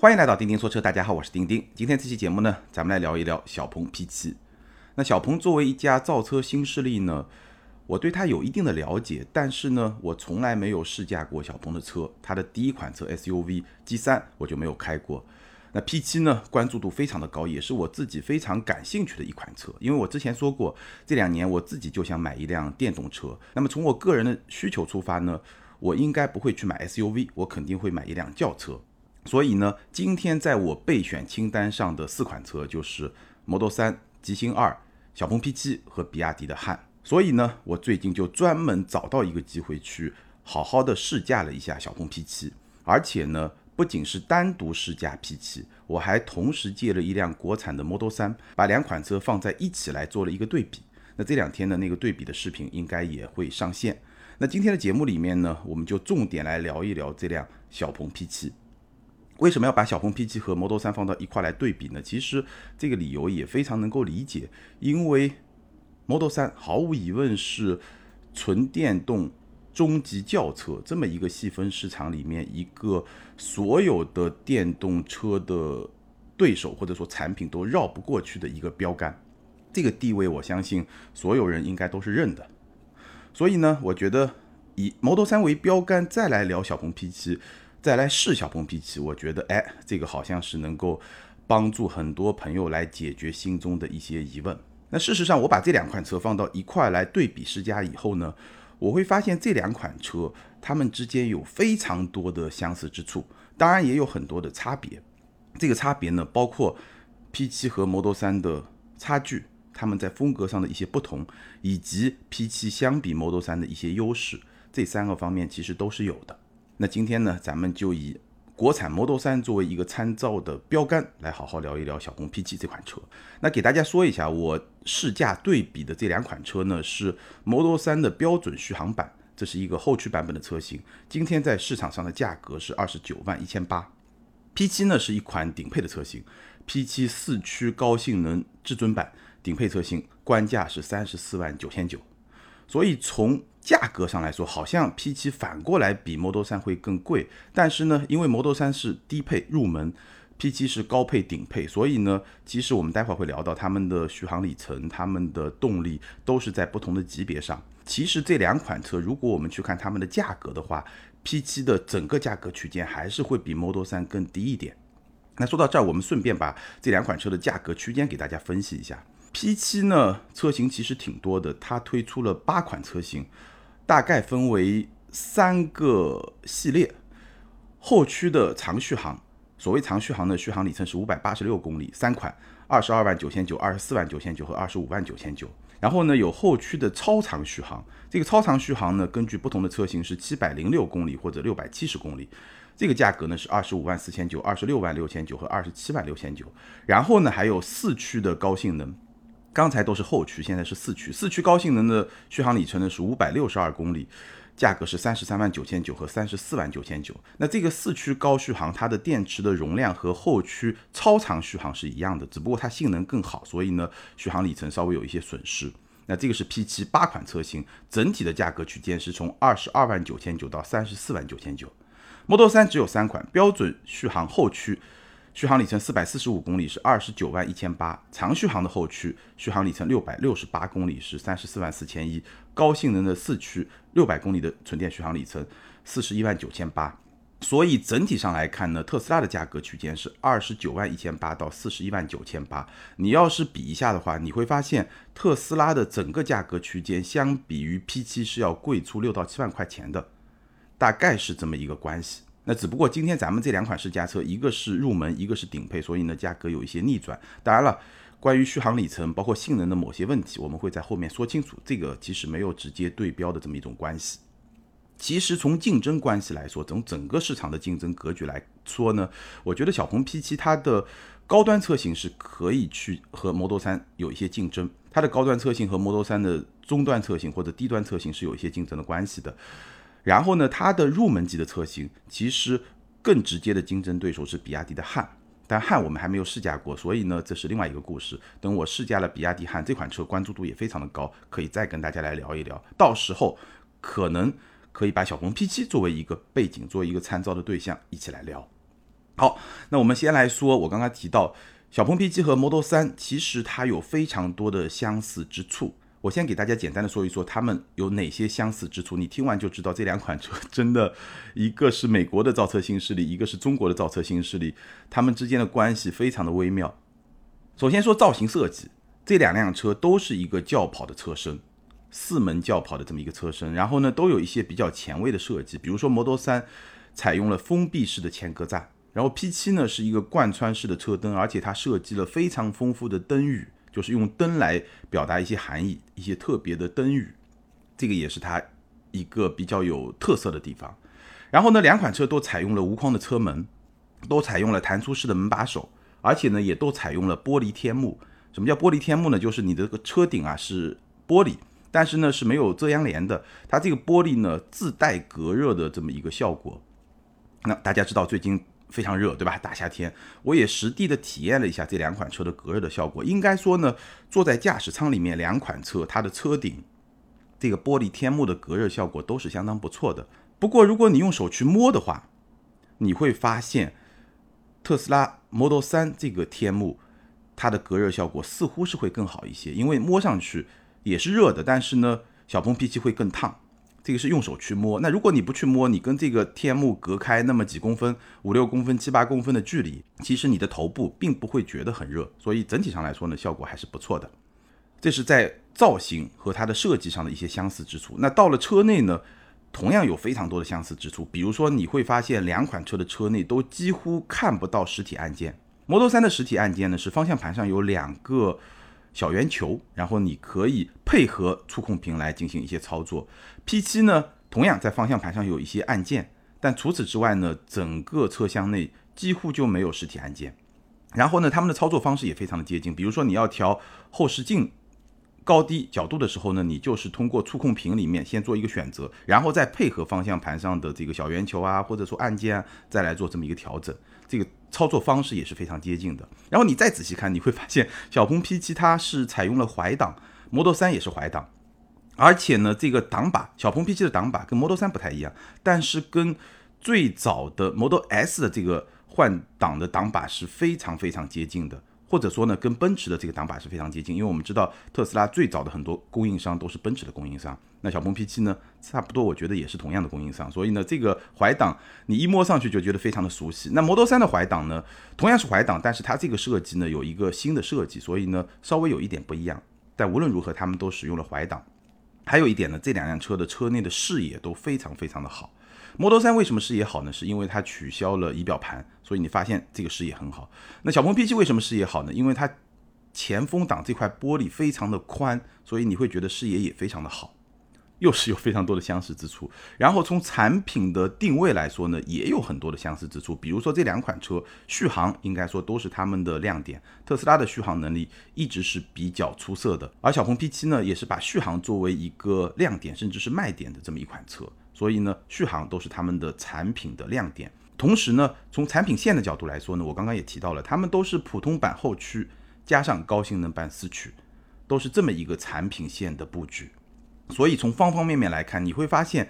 欢迎来到钉钉说车，大家好，我是钉钉。今天这期节目呢，咱们来聊一聊小鹏 P7。那小鹏作为一家造车新势力呢，我对它有一定的了解，但是呢，我从来没有试驾过小鹏的车。它的第一款车 SUV G3 我就没有开过。那 P7 呢，关注度非常的高，也是我自己非常感兴趣的一款车。因为我之前说过，这两年我自己就想买一辆电动车。那么从我个人的需求出发呢，我应该不会去买 SUV，我肯定会买一辆轿车。所以呢，今天在我备选清单上的四款车就是 Model 3、极星二、小鹏 P7 和比亚迪的汉。所以呢，我最近就专门找到一个机会去好好的试驾了一下小鹏 P7，而且呢，不仅是单独试驾 P7，我还同时借了一辆国产的 Model 3，把两款车放在一起来做了一个对比。那这两天的那个对比的视频应该也会上线。那今天的节目里面呢，我们就重点来聊一聊这辆小鹏 P7。为什么要把小鹏 P7 和 Model 3放到一块来对比呢？其实这个理由也非常能够理解，因为 Model 3毫无疑问是纯电动中级轿车这么一个细分市场里面一个所有的电动车的对手或者说产品都绕不过去的一个标杆，这个地位我相信所有人应该都是认的。所以呢，我觉得以 Model 3为标杆再来聊小鹏 P7。再来试小鹏 P7，我觉得，哎，这个好像是能够帮助很多朋友来解决心中的一些疑问。那事实上，我把这两款车放到一块来对比试驾以后呢，我会发现这两款车它们之间有非常多的相似之处，当然也有很多的差别。这个差别呢，包括 P7 和 Model 3的差距，它们在风格上的一些不同，以及 P7 相比 Model 3的一些优势，这三个方面其实都是有的。那今天呢，咱们就以国产 Model 3作为一个参照的标杆，来好好聊一聊小鹏 P7 这款车。那给大家说一下，我试驾对比的这两款车呢，是 Model 3的标准续航版，这是一个后驱版本的车型。今天在市场上的价格是二十九万一千八。P7 呢是一款顶配的车型，P7 四驱高性能至尊版顶配车型，官价是三十四万九千九。所以从价格上来说，好像 P7 反过来比 Model 3会更贵，但是呢，因为 Model 3是低配入门，P7 是高配顶配，所以呢，其实我们待会儿会聊到他们的续航里程、他们的动力都是在不同的级别上。其实这两款车，如果我们去看它们的价格的话，P7 的整个价格区间还是会比 Model 3更低一点。那说到这儿，我们顺便把这两款车的价格区间给大家分析一下。P7 呢，车型其实挺多的，它推出了八款车型。大概分为三个系列，后驱的长续航，所谓长续航的续航里程是五百八十六公里，三款，二十二万九千九、二十四万九千九和二十五万九千九。然后呢，有后驱的超长续航，这个超长续航呢，根据不同的车型是七百零六公里或者六百七十公里，这个价格呢是二十五万四千九、二十六万六千九和二十七万六千九。然后呢，还有四驱的高性能。刚才都是后驱，现在是四驱。四驱高性能的续航里程呢是五百六十二公里，价格是三十三万九千九和三十四万九千九。那这个四驱高续航，它的电池的容量和后驱超长续航是一样的，只不过它性能更好，所以呢续航里程稍微有一些损失。那这个是 P7 八款车型，整体的价格区间是从二十二万九千九到三十四万九千九。Model 3只有三款，标准续航后驱。续航里程四百四十五公里是二十九万一千八，长续航的后驱续航里程六百六十八公里是三十四万四千一，高性能的四驱六百公里的纯电续航里程四十一万九千八。所以整体上来看呢，特斯拉的价格区间是二十九万一千八到四十一万九千八。你要是比一下的话，你会发现特斯拉的整个价格区间相比于 P7 是要贵出六到七万块钱的，大概是这么一个关系。那只不过今天咱们这两款试驾车，一个是入门，一个是顶配，所以呢价格有一些逆转。当然了，关于续航里程包括性能的某些问题，我们会在后面说清楚。这个其实没有直接对标的这么一种关系。其实从竞争关系来说，从整个市场的竞争格局来说呢，我觉得小鹏 P7 它的高端车型是可以去和 Model 3有一些竞争，它的高端车型和 Model 3的中端车型或者低端车型是有一些竞争的关系的。然后呢，它的入门级的车型其实更直接的竞争对手是比亚迪的汉，但汉我们还没有试驾过，所以呢，这是另外一个故事。等我试驾了比亚迪汉这款车，关注度也非常的高，可以再跟大家来聊一聊。到时候可能可以把小鹏 P7 作为一个背景，作为一个参照的对象，一起来聊。好，那我们先来说，我刚刚提到小鹏 P7 和 Model 3，其实它有非常多的相似之处。我先给大家简单的说一说它们有哪些相似之处，你听完就知道这两款车真的，一个是美国的造车新势力，一个是中国的造车新势力，它们之间的关系非常的微妙。首先说造型设计，这两辆车都是一个轿跑的车身，四门轿跑的这么一个车身，然后呢都有一些比较前卫的设计，比如说 Model 3采用了封闭式的前格栅，然后 P7 呢是一个贯穿式的车灯，而且它设计了非常丰富的灯语，就是用灯来表达一些含义，一些特别的灯语，这个也是它一个比较有特色的地方。然后呢，两款车都采用了无框的车门，都采用了弹出式的门把手。而且呢，也都采用了玻璃天幕。什么叫玻璃天幕呢？就是你的这个车顶啊是玻璃，但是呢是没有遮阳帘的。它这个玻璃呢自带隔热的这么一个效果。那大家知道最近非常热，对吧？大夏天，我也实地的体验了一下这两款车的隔热的效果。应该说呢，坐在驾驶舱里面，两款车它的车顶这个玻璃天幕的隔热效果都是相当不错的。不过如果你用手去摸的话，你会发现。特斯拉 Model 3这个天幕，它的隔热效果似乎是会更好一些，因为摸上去也是热的，但是呢，小鹏 P7 会更烫。这个是用手去摸。那如果你不去摸，你跟这个天幕隔开那么几公分，五六公分、七八公分的距离，其实你的头部并不会觉得很热。所以整体上来说呢，效果还是不错的。这是在造型和它的设计上的一些相似之处。那到了车内呢？同样有非常多的相似之处，比如说你会发现两款车的车内都几乎看不到实体按键。Model 3的实体按键呢是方向盘上有两个小圆球，然后你可以配合触控屏来进行一些操作。P7 呢同样在方向盘上有一些按键，但除此之外呢，整个车厢内几乎就没有实体按键。然后呢，他们的操作方式也非常的接近，比如说你要调后视镜。高低角度的时候呢，你就是通过触控屏里面先做一个选择，然后再配合方向盘上的这个小圆球啊，或者说按键啊，再来做这么一个调整。这个操作方式也是非常接近的。然后你再仔细看，你会发现 小鹏 P7 它是采用了怀档，Model 3也是怀档，而且呢，这个挡把小鹏 P7 的挡把跟 Model 3不太一样，但是跟最早的 Model S 的这个换挡的挡把是非常非常接近的。或者说呢，跟奔驰的这个挡把是非常接近，因为我们知道特斯拉最早的很多供应商都是奔驰的供应商。那小鹏 P7 呢，差不多我觉得也是同样的供应商，所以呢，这个怀档你一摸上去就觉得非常的熟悉。那 Model 3的怀档呢，同样是怀档，但是它这个设计呢有一个新的设计，所以呢稍微有一点不一样。但无论如何，他们都使用了怀挡。还有一点呢，这两辆车的车内的视野都非常非常的好。Model 3为什么视野好呢？是因为它取消了仪表盘，所以你发现这个视野很好。那小鹏 P7 为什么视野好呢？因为它前风挡这块玻璃非常的宽，所以你会觉得视野也非常的好，又是有非常多的相似之处。然后从产品的定位来说呢，也有很多的相似之处。比如说这两款车续航应该说都是他们的亮点。特斯拉的续航能力一直是比较出色的，而小鹏 P7 呢，也是把续航作为一个亮点，甚至是卖点的这么一款车。所以呢，续航都是他们的产品的亮点。同时呢，从产品线的角度来说呢，我刚刚也提到了，他们都是普通版后驱加上高性能版四驱，都是这么一个产品线的布局。所以从方方面面来看，你会发现，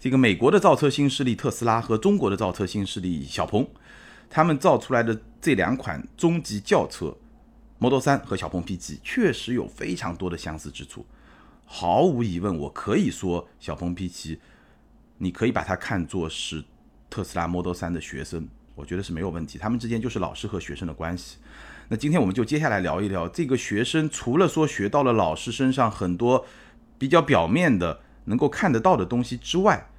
这个美国的造车新势力特斯拉和中国的造车新势力小鹏，他们造出来的这两款中级轿车，Model 3和小鹏 P7，确实有非常多的相似之处。毫无疑问，我可以说小鹏 P7。你可以把它看作是特斯拉 Model 3的学生，我觉得是没有问题。他们之间就是老师和学生的关系。那今天我们就接下来聊一聊这个学生，除了说学到了老师身上很多比较表面的能够看得到的东西之外，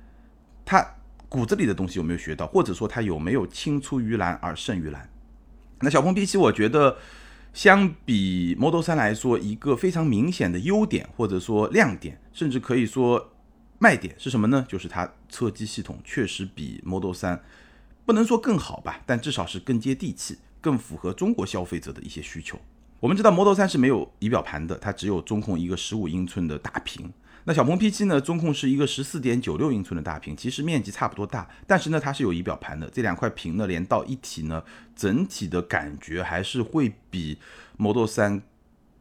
他骨子里的东西有没有学到，或者说他有没有青出于蓝而胜于蓝？那小鹏 P7，我觉得相比 Model 3来说，一个非常明显的优点或者说亮点，甚至可以说。卖点是什么呢？就是它车机系统确实比 Model 三不能说更好吧，但至少是更接地气，更符合中国消费者的一些需求。我们知道 Model 三是没有仪表盘的，它只有中控一个十五英寸的大屏。那小鹏 P7 呢，中控是一个十四点九六英寸的大屏，其实面积差不多大，但是呢它是有仪表盘的。这两块屏呢连到一体呢，整体的感觉还是会比 Model 3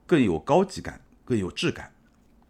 更有高级感，更有质感，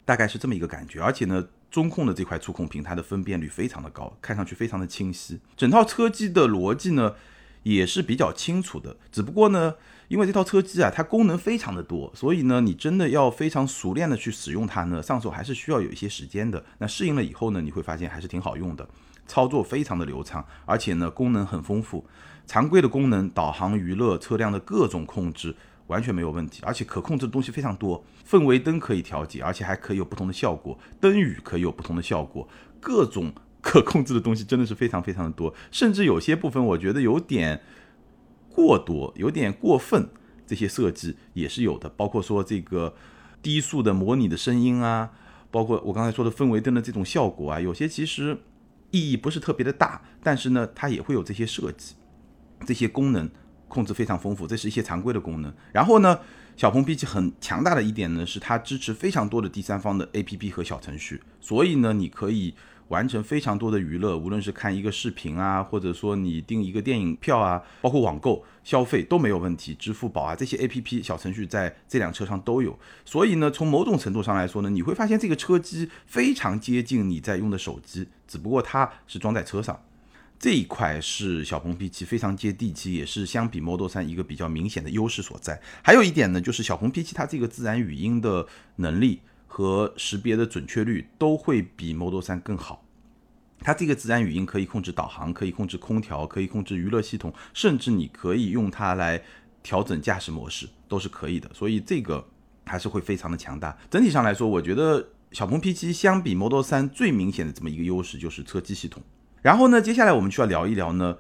大概是这么一个感觉。而且呢。中控的这块触控屏，它的分辨率非常的高，看上去非常的清晰。整套车机的逻辑呢，也是比较清楚的。只不过呢，因为这套车机啊，它功能非常的多，所以呢，你真的要非常熟练的去使用它呢，上手还是需要有一些时间的。那适应了以后呢，你会发现还是挺好用的，操作非常的流畅，而且呢，功能很丰富。常规的功能，导航、娱乐、车辆的各种控制完全没有问题，而且可控制的东西非常多。氛围灯可以调节，而且还可以有不同的效果，灯语可以有不同的效果，各种 可控制的东西真的是非常非常的多，甚至有些部分我觉得有点过多，有点过分。这些设计也是有的，包括说这个低速的模拟的声音啊，包括我刚才说的氛围灯的这种效果啊，有些其实意义不是特别的大，但是呢，它也会有这些设计。这些功能控制非常丰富，这是一些常规的功能。然后呢，小鹏 P7 很强大的一点呢，是它支持非常多的第三方的 APP 和小程序，所以呢，你可以完成非常多的娱乐，无论是看一个视频啊，或者说你订一个电影票啊，包括网购消费都没有问题。支付宝啊这些 APP 小程序在这辆车上都有，所以呢，从某种程度上来说呢，你会发现这个车机非常接近你在用的手机，只不过它是装在车上。这一块是小鹏 P7 非常接地气，也是相比 Model 3一个比较明显的优势所在。还有一点呢，就是小鹏 P7 它这个自然语音的能力和识别的准确率都会比 Model 3更好。它这个自然语音可以控制导航，可以控制空调，可以控制娱乐系统，甚至你可以用它来调整驾驶模式，都是可以的。所以这个还是会非常的强大。整体上来说，我觉得小鹏 P7 相比 Model 3最明显的这么一个优势就是车机系统。然后呢，接下来我们需要聊一聊呢，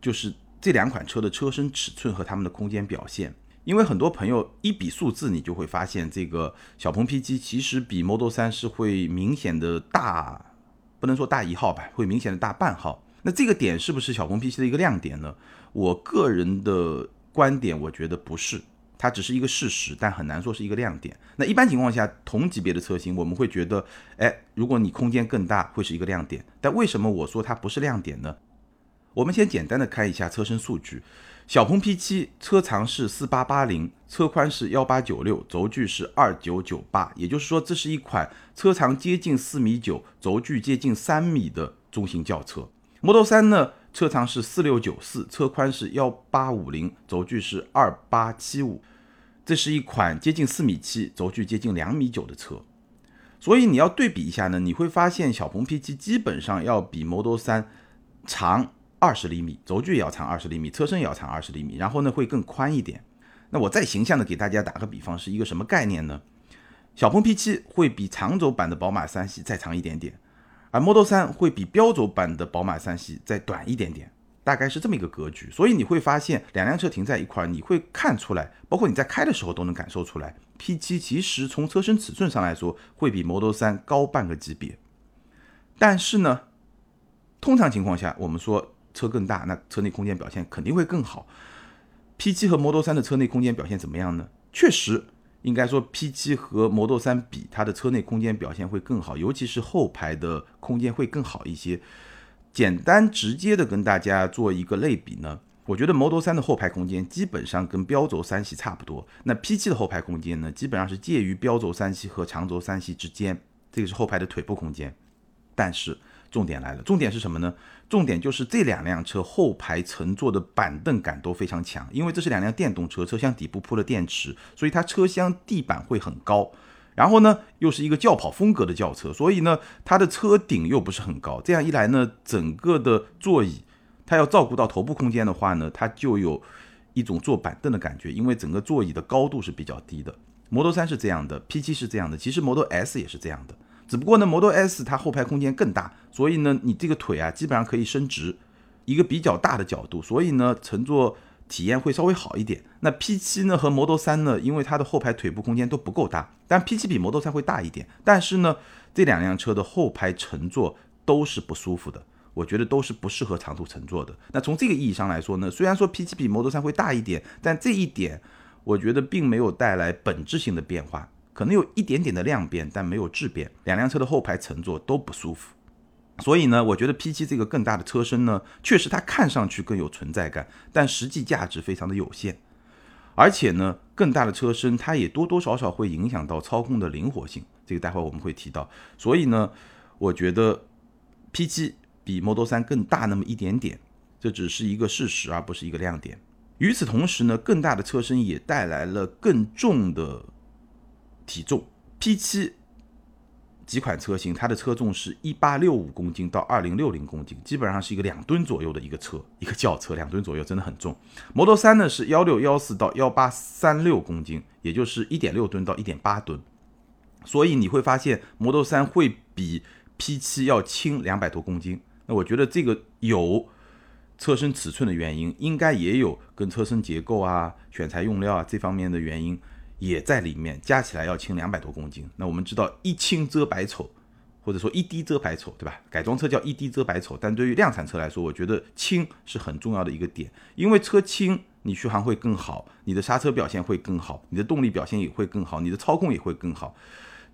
就是这两款车的车身尺寸和它们的空间表现。因为很多朋友一比数字，你就会发现这个小鹏 P7 其实比 Model 3是会明显的大，不能说大一号吧，会明显的大半号。那这个点是不是小鹏 P7 的一个亮点呢？我个人的观点，我觉得不是。它只是一个事实，但很难说是一个亮点。那一般情况下，同级别的车型，我们会觉得，哎，如果你空间更大，会是一个亮点。但为什么我说它不是亮点呢？我们先简单的看一下车身数据。小鹏 P7 车长是四八八零，车宽是幺八九六，轴距是二九九八，也就是说，这是一款车长接近四米九，轴距接近三米的中型轿车。Model 3呢？车长是四六九四，车宽是幺八五零，轴距是二八七五。这是一款接近四米七、轴距接近两米九的车，所以你要对比一下呢，你会发现小鹏 P7 基本上要比 Model 3长二十厘米，轴距也要长二十厘米，车身也要长二十厘米，然后呢会更宽一点。那我再形象的给大家打个比方，是一个什么概念呢？小鹏 P7 会比长轴版的宝马三系再长一点点。而 Model 3会比标轴版的宝马三系再短一点点，大概是这么一个格局。所以你会发现两辆车停在一块儿，你会看出来，包括你在开的时候都能感受出来，P7 其实从车身尺寸上来说会比 Model 3高半个级别。但是呢，通常情况下，我们说车更大，那车内空间表现肯定会更好。P7 和 Model 3的车内空间表现怎么样呢？确实。应该说，P7 和 Model 3比，它的车内空间表现会更好，尤其是后排的空间会更好一些。简单直接的跟大家做一个类比呢，我觉得 Model 3的后排空间基本上跟标轴三系差不多，那 P7 的后排空间呢，基本上是介于标轴三系和长轴三系之间，这个是后排的腿部空间。但是重点来了，重点是什么呢？重点就是这两辆车后排乘坐的板凳感都非常强，因为这是两辆电动车，车厢底部铺了电池，所以它车厢地板会很高。然后呢，又是一个轿跑风格的轿车，所以呢，它的车顶又不是很高。这样一来呢，整个的座椅，它要照顾到头部空间的话呢，它就有一种坐板凳的感觉，因为整个座椅的高度是比较低的。Model 3是这样的，P7 是这样的，其实 Model S 也是这样的。只不过呢，Model S 它后排空间更大，所以呢，你这个腿啊基本上可以伸直，一个比较大的角度，所以呢，乘坐体验会稍微好一点。那 P7 呢和 Model 3呢，因为它的后排腿部空间都不够大，但 P7 比 Model 3会大一点，但是呢，这两辆车的后排乘坐都是不舒服的，我觉得都是不适合长途乘坐的。那从这个意义上来说呢，虽然说 P7 比 Model 3会大一点，但这一点我觉得并没有带来本质性的变化。可能有一点点的量变，但没有质变。两辆车的后排乘坐都不舒服，所以呢，我觉得 P7 这个更大的车身呢，确实它看上去更有存在感，但实际价值非常的有限。而且呢，更大的车身它也多多少少会影响到操控的灵活性，这个待会我们会提到。所以呢，我觉得 P7 比 Model 3更大那么一点点，这只是一个事实，而不是一个亮点。与此同时呢，更大的车身也带来了更重的体重。P7 几款车型，它的车重是一八六五公斤到二零六零公斤，基本上是一个两吨左右的一个车，一个轿车，两吨左右真的很重。Model 3呢是幺六幺四到幺八三六公斤，也就是一点六吨到一点八吨。所以你会发现，Model 3会比 P7 要轻两百多公斤。那我觉得这个有车身尺寸的原因，应该也有跟车身结构啊、选材用料啊这方面的原因也在里面，加起来要轻两百多公斤。那我们知道一轻遮百丑，或者说一低遮百丑，对吧？改装车叫一低遮百丑，但对于量产车来说，我觉得轻是很重要的一个点，因为车轻，你续航会更好，你的刹车表现会更好，你的动力表现也会更好，你的操控也会更好。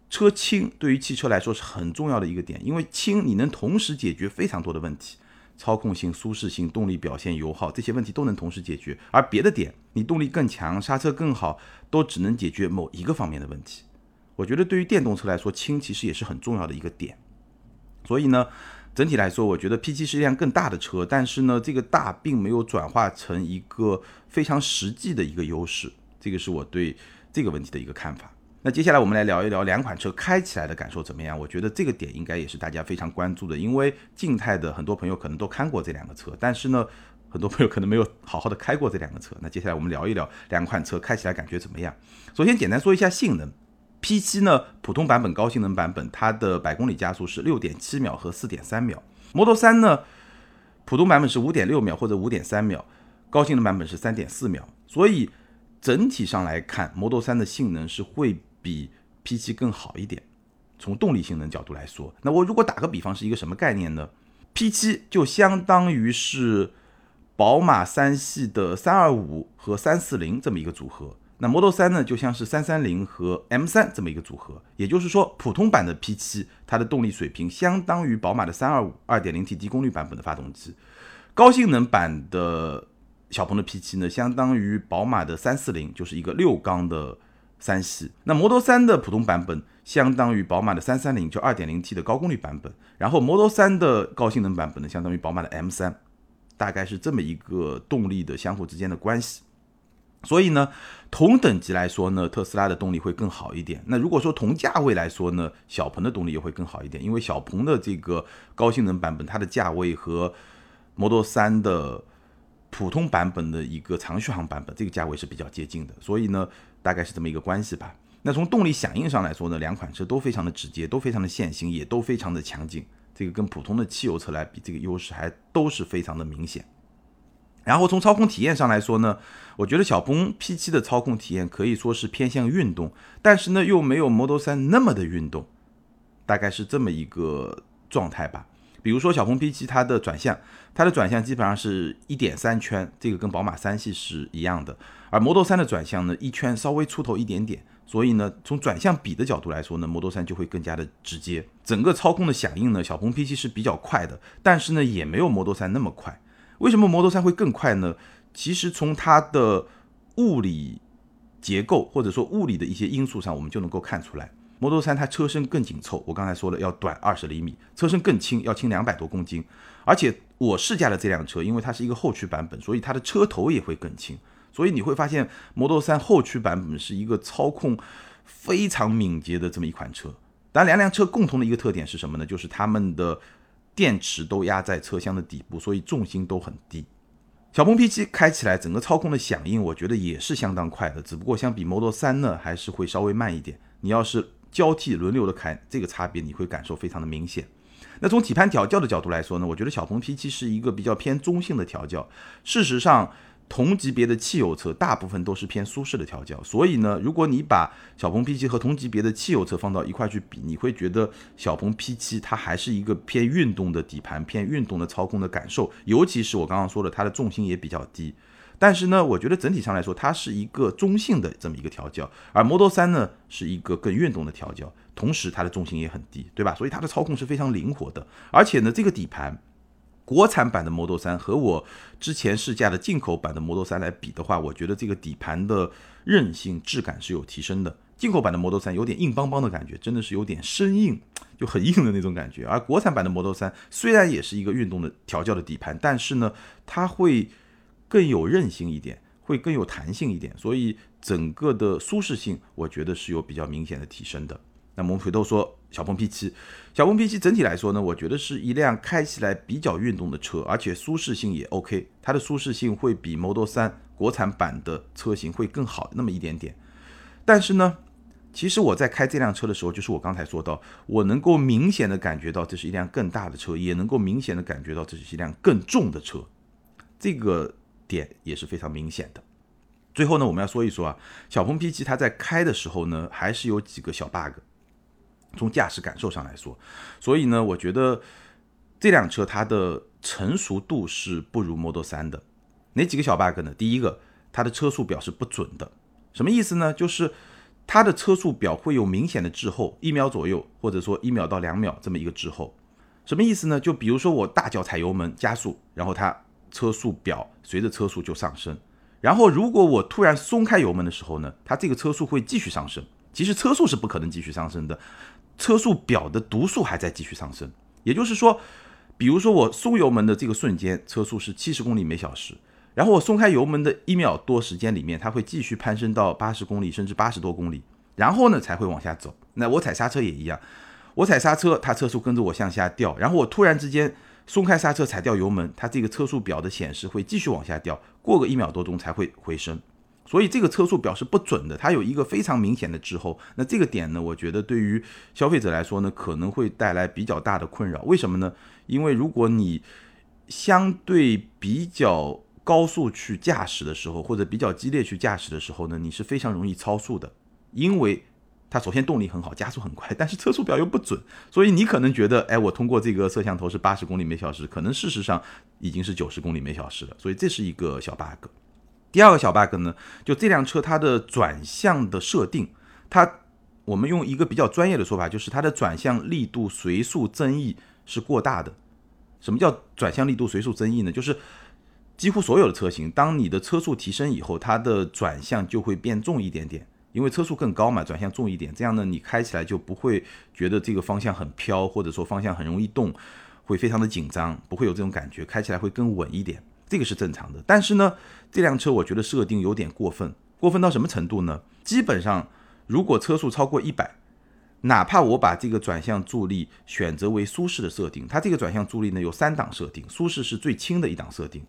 车轻对于汽车来说是很重要的一个点，因为轻你能同时解决非常多的问题，操控性、舒适性、动力表现、油耗这些问题都能同时解决，而别的点你动力更强、刹车更好，都只能解决某一个方面的问题。我觉得对于电动车来说，轻其实也是很重要的一个点。所以呢，整体来说，我觉得 P7 是一辆更大的车，但是呢，这个大并没有转化成一个非常实际的一个优势，这个是我对这个问题的一个看法。那接下来我们来聊一聊两款车开起来的感受怎么样？我觉得这个点应该也是大家非常关注的，因为静态的很多朋友可能都看过这两个车，但是呢，很多朋友可能没有好好的开过这两个车。那接下来我们聊一聊两款车开起来感觉怎么样？首先简单说一下性能，P7 呢普通版本、高性能版本，它的百公里加速是六点七秒和四点三秒；Model 3呢普通版本是五点六秒或者五点三秒，高性能版本是三点四秒。所以整体上来看，Model 3的性能是会。比 P7 更好一点，从动力性能角度来说，那我如果打个比方，是一个什么概念呢？P7 就相当于是宝马三系的三二五和三四零这么一个组合，那 Model 3呢，就像是三三零和 M3 这么一个组合。也就是说，普通版的 P7 它的动力水平相当于宝马的三二五二点零 T 低功率版本的发动机，高性能版的小鹏的 P7 呢，相当于宝马的三四零，就是一个六缸的。三系，那 Model 3的普通版本相当于宝马的三三零，就二点零 T 的高功率版本。然后 Model 3的高性能版本呢，相当于宝马的 M3，大概是这么一个动力的相互之间的关系。所以呢，同等级来说呢，特斯拉的动力会更好一点。那如果说同价位来说呢，小鹏的动力也会更好一点，因为小鹏的这个高性能版本，它的价位和 Model 3的普通版本的一个长续航版本，这个价位是比较接近的。所以呢。大概是这么一个关系吧。那从动力响应上来说呢，两款车都非常的直接，都非常的线性，也都非常的强劲。这个跟普通的汽油车来比，这个优势还都是非常的明显。然后从操控体验上来说呢，我觉得小鹏 P7 的操控体验可以说是偏向运动，但是呢又没有 Model 3那么的运动，大概是这么一个状态吧。比如说小鹏 P7 它的转向，它的转向基本上是一点三圈，这个跟宝马三系是一样的。而 Model 3的转向呢，一圈稍微出头一点点，所以呢，从转向比的角度来说呢，Model 3就会更加的直接。整个操控的响应呢，小鹏 P7 是比较快的，但是呢，也没有 Model 3那么快。为什么 Model 3会更快呢？其实从它的物理结构或者说物理的一些因素上，我们就能够看出来，Model 3它车身更紧凑，我刚才说了要短二十厘米，车身更轻，要轻两百多公斤。而且我试驾的这辆车，因为它是一个后驱版本，所以它的车头也会更轻。所以你会发现，Model 3后驱版本是一个操控非常敏捷的这么一款车。当然，两辆车共同的一个特点是什么呢？就是它们的电池都压在车厢的底部，所以重心都很低。小鹏 P7 开起来，整个操控的响应，我觉得也是相当快的。只不过相比 Model 3呢，还是会稍微慢一点。你要是交替轮流的开，这个差别你会感受非常的明显。那从底盘调教的角度来说呢，我觉得小鹏 P7 是一个比较偏中性的调教。事实上，同级别的汽油车大部分都是偏舒适的调教，所以呢，如果你把小鹏 P7 和同级别的汽油车放到一块去比，你会觉得小鹏 P7 它还是一个偏运动的底盘，偏运动的操控的感受，尤其是我刚刚说的，它的重心也比较低。但是呢，我觉得整体上来说，它是一个中性的这么一个调教，而 Model 3呢是一个更运动的调教，同时它的重心也很低，对吧？所以它的操控是非常灵活的，而且呢，这个底盘。国产版的 Model 3和我之前试驾的进口版的 Model 3来比的话，我觉得这个底盘的韧性、质感是有提升的。进口版的 Model 3有点硬邦邦的感觉，真的是有点生硬，就很硬的那种感觉。而国产版的 Model 3虽然也是一个运动的调教的底盘，但是呢，它会更有韧性一点，会更有弹性一点，所以整个的舒适性，我觉得是有比较明显的提升的。那么我们回头说小鹏 P7，小鹏 P7 整体来说呢，我觉得是一辆开起来比较运动的车，而且舒适性也 OK，它的舒适性会比 Model 3国产版的车型会更好那么一点点。但是呢，其实我在开这辆车的时候，就是我刚才说到，我能够明显的感觉到这是一辆更大的车，也能够明显的感觉到这是一辆更重的车，这个点也是非常明显的。最后呢，我们要说一说啊，小鹏 P7 它在开的时候呢，还是有几个小 bug。从驾驶感受上来说，所以呢，我觉得这辆车它的成熟度是不如 Model 3的。哪几个小 bug 呢？第一个，它的车速表是不准的。什么意思呢？就是它的车速表会有明显的滞后，一秒左右，或者说一秒到两秒这么一个滞后。什么意思呢？就比如说我大脚踩油门加速，然后它车速表随着车速就上升。然后如果我突然松开油门的时候呢，它这个车速会继续上升。其实车速是不可能继续上升的。车速表的读数还在继续上升，也就是说，比如说我松油门的这个瞬间，车速是七十公里每小时，然后我松开油门的一秒多时间里面，它会继续攀升到八十公里，甚至八十多公里，然后呢才会往下走。那我踩刹车也一样，我踩刹车，它车速跟着我向下掉，然后我突然之间松开刹车，踩掉油门，它这个车速表的显示会继续往下掉，过个一秒多钟才会回升。所以这个车速表是不准的，它有一个非常明显的滞后。那这个点呢，我觉得对于消费者来说呢，可能会带来比较大的困扰。为什么呢？因为如果你相对比较高速去驾驶的时候，或者比较激烈去驾驶的时候呢，你是非常容易超速的。因为它首先动力很好，加速很快，但是车速表又不准，所以你可能觉得，哎，我通过这个摄像头是八十公里每小时，可能事实上已经是九十公里每小时了。所以这是一个小 bug。第二个小 bug 呢，就这辆车它的转向的设定，它我们用一个比较专业的说法，就是它的转向力度随速增益是过大的。什么叫转向力度随速增益呢？就是几乎所有的车型，当你的车速提升以后，它的转向就会变重一点点，因为车速更高嘛，转向重一点，这样呢，你开起来就不会觉得这个方向很飘，或者说方向很容易动，会非常的紧张，不会有这种感觉，开起来会更稳一点。这个是正常的，但是呢，这辆车我觉得设定有点过分，过分到什么程度呢？基本上，如果车速超过一百，哪怕我把这个转向助力选择为舒适的设定，它这个转向助力呢有三档设定，舒适是最轻的一档设定。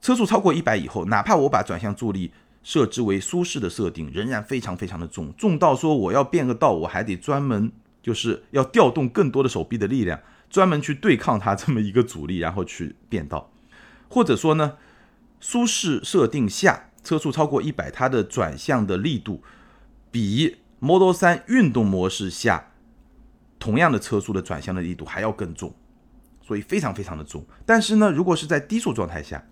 车速超过一百以后，哪怕我把转向助力设置为舒适的设定，仍然非常非常的重，重到说我要变个道，我还得专门就是要调动更多的手臂的力量，专门去对抗它这么一个阻力，然后去变道。或者说呢，舒适设定下车速超过一百，它的转向的力度比 Model 3运动模式下同样的车速的转向的力度还要更重，所以非常非常的重。但是呢，如果是在低速状态下，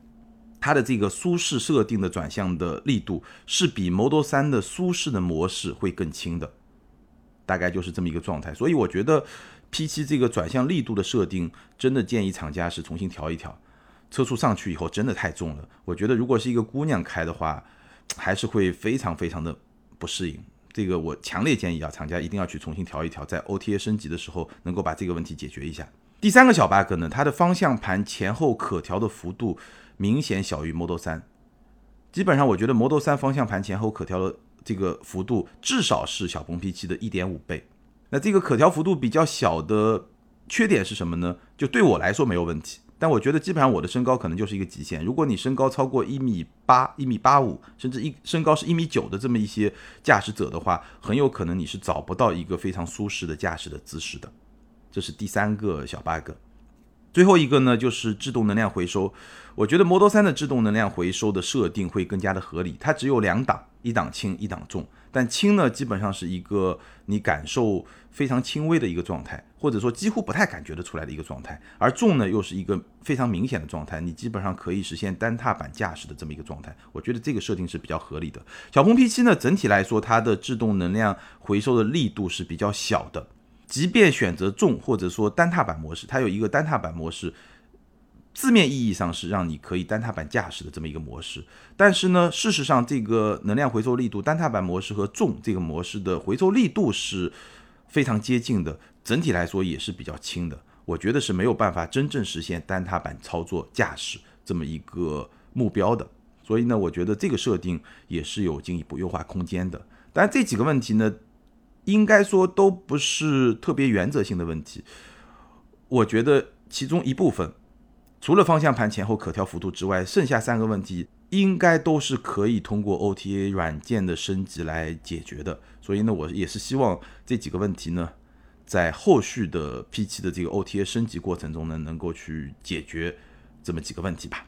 它的这个舒适设定的转向的力度是比 Model 3的舒适的模式会更轻的，大概就是这么一个状态。所以我觉得 P7 这个转向力度的设定，真的建议厂家是重新调一调。车速上去以后真的太重了，我觉得如果是一个姑娘开的话，还是会非常非常的不适应。这个我强烈建议啊，厂家一定要去重新调一调，在 OTA 升级的时候能够把这个问题解决一下。第三个小 bug 呢，它的方向盘前后可调的幅度明显小于 Model 3，基本上我觉得 Model 3方向盘前后可调的这个幅度至少是小鹏 P7 的一点五倍。那这个可调幅度比较小的缺点是什么呢？就对我来说没有问题。但我觉得基本上我的身高可能就是一个极限。如果你身高超过一米八、一米八五，甚至一身高是一米九的这么一些驾驶者的话，很有可能你是找不到一个非常舒适的驾驶的姿势的。这是第三个小 bug。最后一个呢，就是制动能量回收。我觉得 Model 3的制动能量回收的设定会更加的合理。它只有两档，一档轻，一档重。但轻呢，基本上是一个你感受非常轻微的一个状态，或者说几乎不太感觉得出来的一个状态。而重呢，又是一个非常明显的状态，你基本上可以实现单踏板驾驶的这么一个状态。我觉得这个设定是比较合理的。小鹏 P7 呢，整体来说它的制动能量回收的力度是比较小的。即便选择重或者说单踏板模式，它有一个单踏板模式，字面意义上是让你可以单踏板驾驶的这么一个模式，但是呢，事实上这个能量回收力度单踏板模式和重这个模式的回收力度是非常接近的，整体来说也是比较轻的。我觉得是没有办法真正实现单踏板操作驾驶这么一个目标的。所以呢，我觉得这个设定也是有进一步优化空间的。但这几个问题呢，应该说都不是特别原则性的问题。我觉得其中一部分。除了方向盘前后可调幅度之外，剩下三个问题应该都是可以通过 OTA 软件的升级来解决的。所以呢，我也是希望这几个问题呢，在后续的 P7 的这个 OTA 升级过程中呢，能够去解决这么几个问题吧。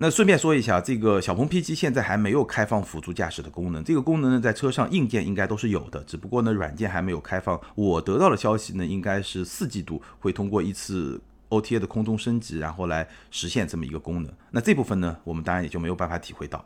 那顺便说一下，这个小鹏 P7 现在还没有开放辅助驾驶的功能，这个功能呢，在车上硬件应该都是有的，只不过呢，软件还没有开放。我得到的消息呢，应该是四季度会通过一次。OTA 的空中升级，然后来实现这么一个功能。那这部分呢，我们当然也就没有办法体会到。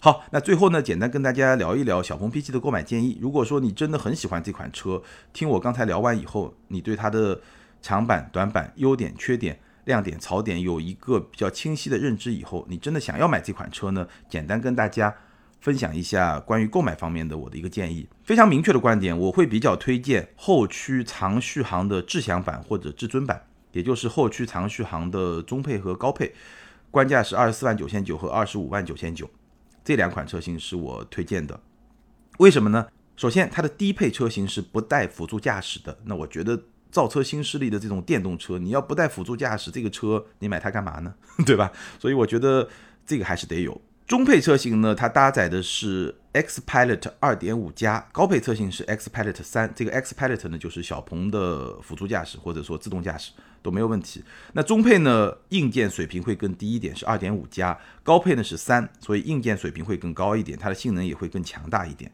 好，那最后呢，简单跟大家聊一聊小鹏 P7 的购买建议。如果说你真的很喜欢这款车，听我刚才聊完以后，你对它的长板、短板、优点、缺点、亮点、槽点有一个比较清晰的认知以后，你真的想要买这款车呢，简单跟大家分享一下关于购买方面的我的一个建议。非常明确的观点，我会比较推荐后驱长续航的智享版或者至尊版。也就是后驱长续航的中配和高配，官价是二十四万九千九和二十五万九千九，这两款车型是我推荐的。为什么呢？首先，它的低配车型是不带辅助驾驶的。那我觉得造车新势力的这种电动车，你要不带辅助驾驶，这个车你买它干嘛呢？对吧？所以我觉得这个还是得有。中配车型呢，它搭载的是 X Pilot 2.5加，高配车型是 X Pilot 3。这个 X Pilot 呢，就是小鹏的辅助驾驶或者说自动驾驶都没有问题。那中配呢，硬件水平会更低一点，是2.5加，高配呢是3，所以硬件水平会更高一点，它的性能也会更强大一点。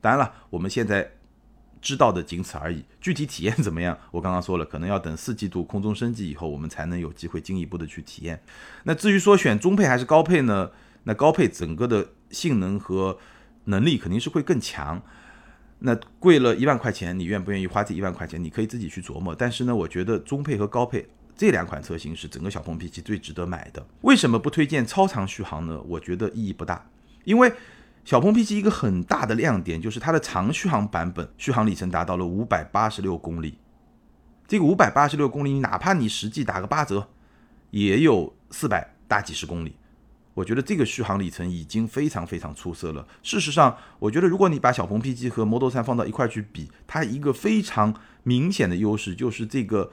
当然了，我们现在知道的仅此而已，具体体验怎么样，我刚刚说了，可能要等四季度空中升级以后，我们才能有机会进一步的去体验。那至于说选中配还是高配呢？那高配整个的性能和能力肯定是会更强。那贵了一万块钱，你愿不愿意花这一万块钱？你可以自己去琢磨。但是呢，我觉得中配和高配这两款车型是整个小鹏 P7 最值得买的。为什么不推荐超长续航呢？我觉得意义不大。因为小鹏 P7 一个很大的亮点就是它的长续航版本续航里程达到了五百八十六公里。这个五百八十六公里，哪怕你实际打个八折，也有四百大几十公里。我觉得这个续航里程已经非常非常出色了。事实上，我觉得如果你把小鹏 P7 和 Model 3放到一块去比，它一个非常明显的优势就是这个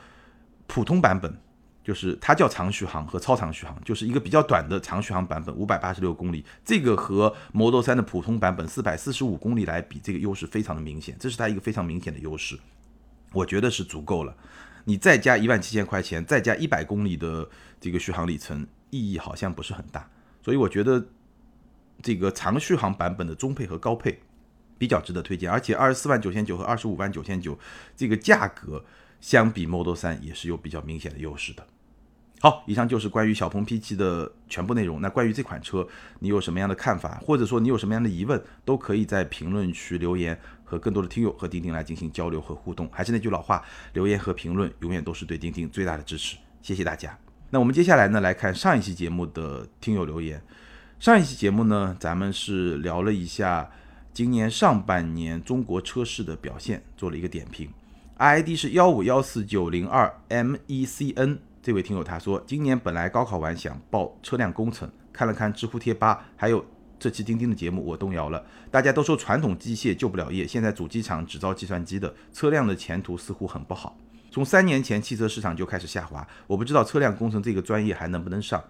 普通版本，就是它叫长续航和超长续航，就是一个比较短的长续航版本，五百八十六公里，这个和 Model 3的普通版本四百四十五公里来比，这个优势非常的明显，这是它一个非常明显的优势。我觉得是足够了。你再加一万七千块钱，再加一百公里的这个续航里程，意义好像不是很大。所以我觉得这个长续航版本的中配和高配比较值得推荐，而且二十四万九千九和二十五万九千九这个价格相比 Model 3也是有比较明显的优势的。好，以上就是关于小鹏 P7 的全部内容。那关于这款车，你有什么样的看法，或者说你有什么样的疑问，都可以在评论区留言，和更多的听友和钉钉来进行交流和互动。还是那句老话，留言和评论永远都是对钉钉最大的支持。谢谢大家。那我们接下来呢，来看上一期节目的听友留言。上一期节目呢，咱们是聊了一下今年上半年中国车市的表现，做了一个点评。ID 是幺五幺四九零二 MECN 这位听友他说，今年本来高考完想报车辆工程，看了看知乎贴吧，还有这期钉钉的节目，我动摇了。大家都说传统机械救不了业，现在主机厂只造计算机的，车辆的前途似乎很不好。从三年前汽车市场就开始下滑，我不知道车辆工程这个专业还能不能上。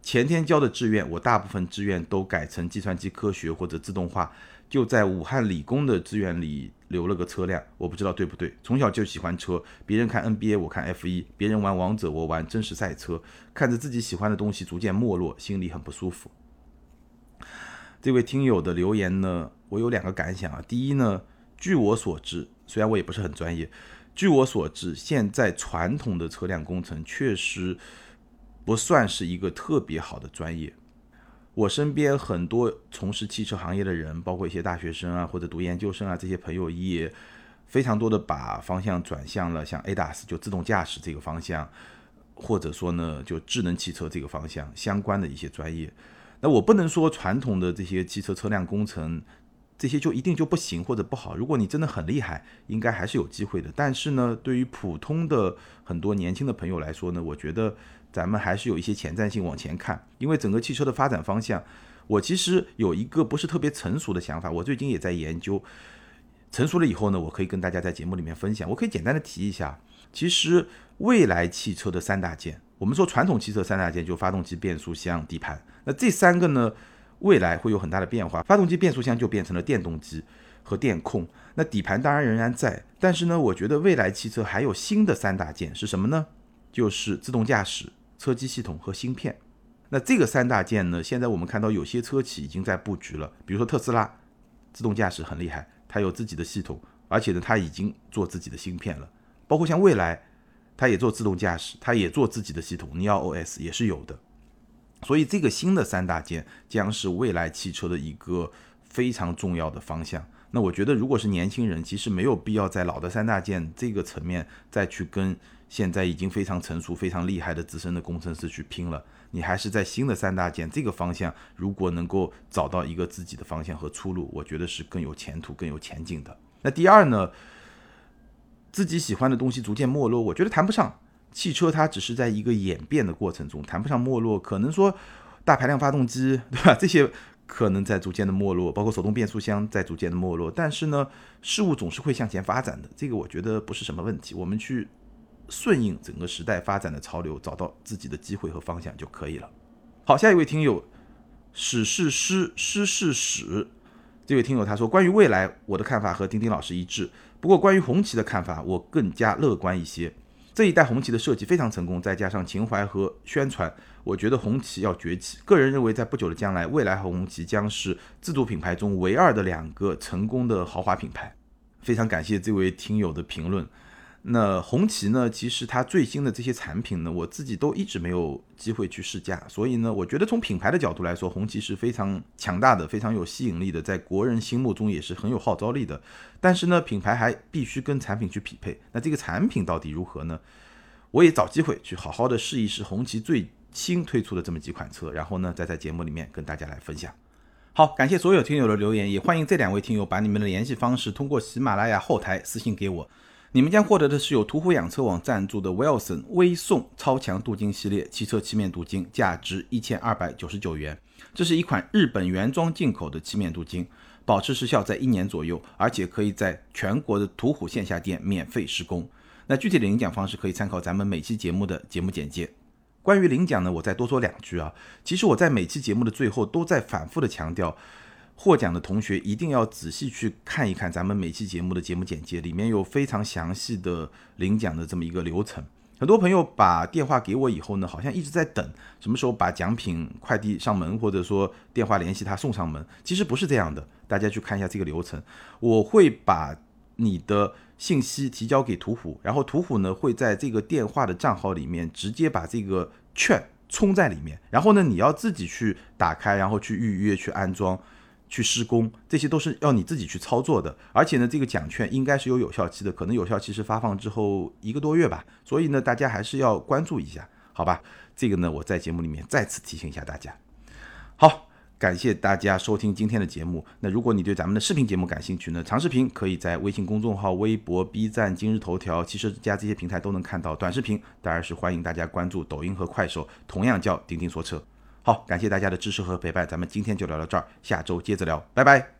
前天交的志愿，我大部分志愿都改成计算机科学或者自动化，就在武汉理工的志愿里留了个车辆，我不知道对不对。从小就喜欢车，别人看 NBA 我看 F1，别人玩王者我玩真实赛车，看着自己喜欢的东西逐渐没落，心里很不舒服。这位听友的留言呢，我有两个感想啊。第一呢，据我所知，虽然我也不是很专业。据我所知，现在传统的车辆工程确实不算是一个特别好的专业。我身边很多从事汽车行业的人，包括一些大学生啊，或者读研究生啊，这些朋友也非常多的把方向转向了像 ADAS 就自动驾驶这个方向，或者说呢，就智能汽车这个方向相关的一些专业。那我不能说传统的这些汽车车辆工程这些就一定就不行或者不好。如果你真的很厉害，应该还是有机会的。但是呢，对于普通的很多年轻的朋友来说呢，我觉得咱们还是有一些前瞻性往前看，因为整个汽车的发展方向，我其实有一个不是特别成熟的想法，我最近也在研究。成熟了以后呢，我可以跟大家在节目里面分享。我可以简单的提一下，其实未来汽车的三大件，我们说传统汽车三大件就发动机、变速箱、底盘。那这三个呢，未来会有很大的变化。发动机、变速箱就变成了电动机和电控。那底盘当然仍然在，但是呢，我觉得未来汽车还有新的三大件是什么呢？就是自动驾驶、车机系统和芯片。那这个三大件呢，现在我们看到有些车企已经在布局了，比如说特斯拉，自动驾驶很厉害。它有自己的系统，而且呢，它已经做自己的芯片了。包括像蔚来，它也做自动驾驶，它也做自己的系统，Neo OS 也是有的。所以这个新的三大件将是未来汽车的一个非常重要的方向。那我觉得，如果是年轻人，其实没有必要在老的三大件这个层面再去跟现在已经非常成熟、非常厉害的资深的工程师去拼了。你还是在新的三大件这个方向，如果能够找到一个自己的方向和出路，我觉得是更有前途、更有前景的。那第二呢，自己喜欢的东西逐渐没落，我觉得谈不上。汽车它只是在一个演变的过程中，谈不上没落。可能说大排量发动机，对吧？这些可能在逐渐的没落，包括手动变速箱在逐渐的没落。但是呢，事物总是会向前发展的，这个我觉得不是什么问题。我们去。顺应整个时代发展的潮流，找到自己的机会和方向就可以了。好，下一位听友，史是诗，诗是史。这位听友他说，关于未来，我的看法和丁丁老师一致。不过关于红旗的看法，我更加乐观一些。这一代红旗的设计非常成功，再加上情怀和宣传，我觉得红旗要崛起。个人认为，在不久的将来，未来和红旗将是自主品牌中唯二的两个成功的豪华品牌。非常感谢这位听友的评论。那红旗呢？其实它最新的这些产品呢，我自己都一直没有机会去试驾，所以呢，我觉得从品牌的角度来说，红旗是非常强大的，非常有吸引力的，在国人心目中也是很有号召力的。但是呢，品牌还必须跟产品去匹配。那这个产品到底如何呢？我也找机会去好好的试一试红旗最新推出的这么几款车，然后呢，再在节目里面跟大家来分享。好，感谢所有听友的留言，也欢迎这两位听友把你们的联系方式通过喜马拉雅后台私信给我。你们将获得的是由途虎养车网赞助的 Wilson 微送超强镀金系列汽车漆面镀金，价值一千二百九十九元。这是一款日本原装进口的漆面镀金，保持时效在一年左右，而且可以在全国的途虎线下店免费施工。那具体的领奖方式可以参考咱们每期节目的节目简介。关于领奖呢，我再多说两句啊。其实我在每期节目的最后都在反复的强调。获奖的同学一定要仔细去看一看咱们每期节目的节目简介，里面有非常详细的领奖的这么一个流程。很多朋友把电话给我以后呢，好像一直在等什么时候把奖品快递上门，或者说电话联系他送上门。其实不是这样的，大家去看一下这个流程。我会把你的信息提交给途虎，然后途虎呢会在这个电话的账号里面直接把这个券充在里面，然后呢你要自己去打开，然后去预约去安装。去施工，这些都是要你自己去操作的。而且呢，这个奖券应该是有有效期的，可能有效期是发放之后一个多月吧。所以呢，大家还是要关注一下，好吧？这个呢，我在节目里面再次提醒一下大家。好，感谢大家收听今天的节目。那如果你对咱们的视频节目感兴趣呢，长视频可以在微信公众号、微博、B 站、今日头条、汽车之家这些平台都能看到。短视频当然是欢迎大家关注抖音和快手，同样叫钉钉说车。好，感谢大家的支持和陪伴，咱们今天就聊到这儿，下周接着聊，拜拜。